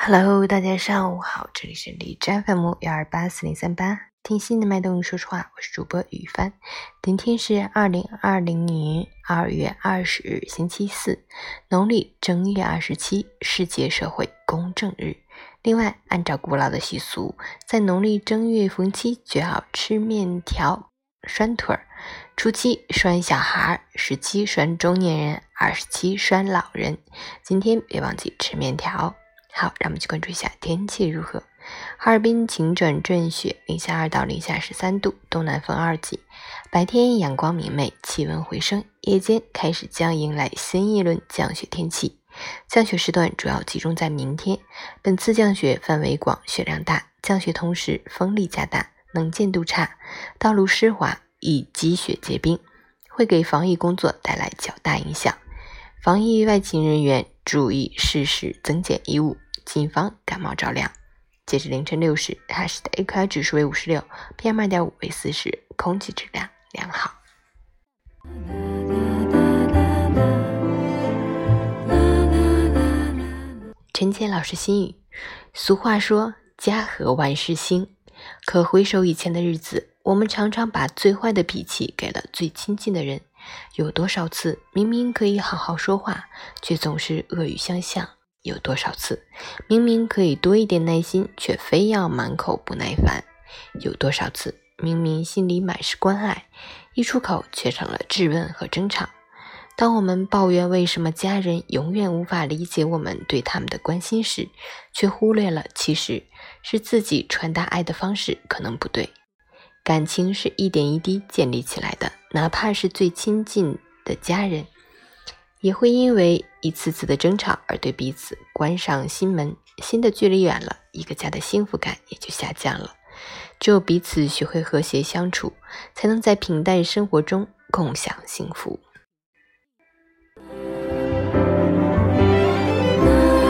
Hello，大家上午好，这里是李斋 FM 幺二八四零三八，听心的脉动，说实话，我是主播雨帆。今天是二零二零年二月二十日，星期四，农历正月二十七，世界社会公正日。另外，按照古老的习俗，在农历正月逢七就要吃面条、拴腿儿。初七拴小孩，十七拴中年人，二十七拴老人。今天别忘记吃面条。好，让我们去关注一下天气如何。哈尔滨晴转阵雪，零下二到零下十三度，东南风二级。白天阳光明媚，气温回升，夜间开始将迎来新一轮降雪天气。降雪时段主要集中在明天。本次降雪范围广，雪量大，降雪同时风力加大，能见度差，道路湿滑，易积雪结冰，会给防疫工作带来较大影响。防疫外勤人员注意适时增减衣物。谨防感冒着凉。截至凌晨六时，哈市的 AQI 指数为五十六，PM 二点五为四十，空气质量良好。陈杰老师心语：俗话说“家和万事兴”，可回首以前的日子，我们常常把最坏的脾气给了最亲近的人。有多少次明明可以好好说话，却总是恶语相向？有多少次，明明可以多一点耐心，却非要满口不耐烦？有多少次，明明心里满是关爱，一出口却成了质问和争吵？当我们抱怨为什么家人永远无法理解我们对他们的关心时，却忽略了其实是自己传达爱的方式可能不对。感情是一点一滴建立起来的，哪怕是最亲近的家人。也会因为一次次的争吵而对彼此关上心门，心的距离远了，一个家的幸福感也就下降了。只有彼此学会和谐相处，才能在平淡生活中共享幸福。